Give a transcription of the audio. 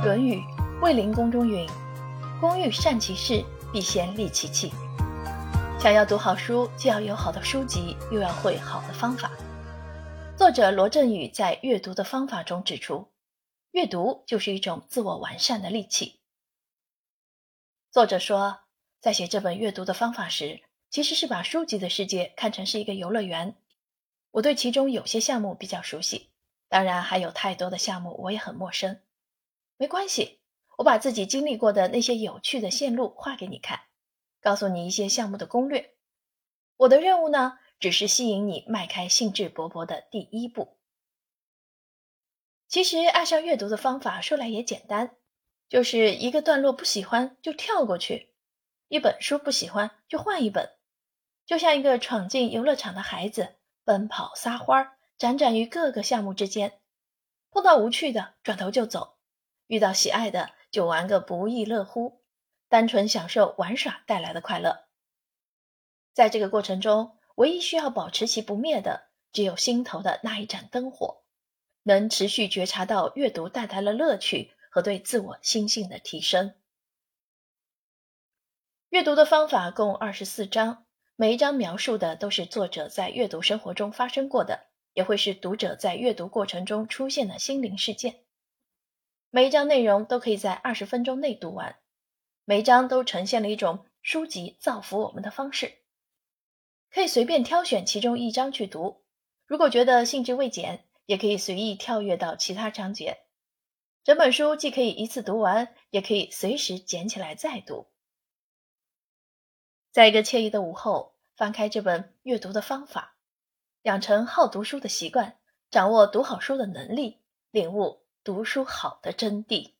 《论语·卫灵公》中云：“工欲善其事，必先利其器。”想要读好书，既要有好的书籍，又要会好的方法。作者罗振宇在阅读的方法中指出，阅读就是一种自我完善的利器。作者说，在写这本阅读的方法时，其实是把书籍的世界看成是一个游乐园。我对其中有些项目比较熟悉，当然还有太多的项目我也很陌生。没关系，我把自己经历过的那些有趣的线路画给你看，告诉你一些项目的攻略。我的任务呢，只是吸引你迈开兴致勃勃的第一步。其实爱上阅读的方法说来也简单，就是一个段落不喜欢就跳过去，一本书不喜欢就换一本，就像一个闯进游乐场的孩子，奔跑撒欢儿，辗转于各个项目之间，碰到无趣的转头就走。遇到喜爱的就玩个不亦乐乎，单纯享受玩耍带来的快乐。在这个过程中，唯一需要保持其不灭的，只有心头的那一盏灯火，能持续觉察到阅读带来了乐趣和对自我心性的提升。阅读的方法共二十四章，每一章描述的都是作者在阅读生活中发生过的，也会是读者在阅读过程中出现的心灵事件。每一章内容都可以在二十分钟内读完，每一章都呈现了一种书籍造福我们的方式，可以随便挑选其中一章去读。如果觉得兴致未减，也可以随意跳跃到其他章节。整本书既可以一次读完，也可以随时捡起来再读。在一个惬意的午后，翻开这本阅读的方法，养成好读书的习惯，掌握读好书的能力，领悟。读书好的真谛。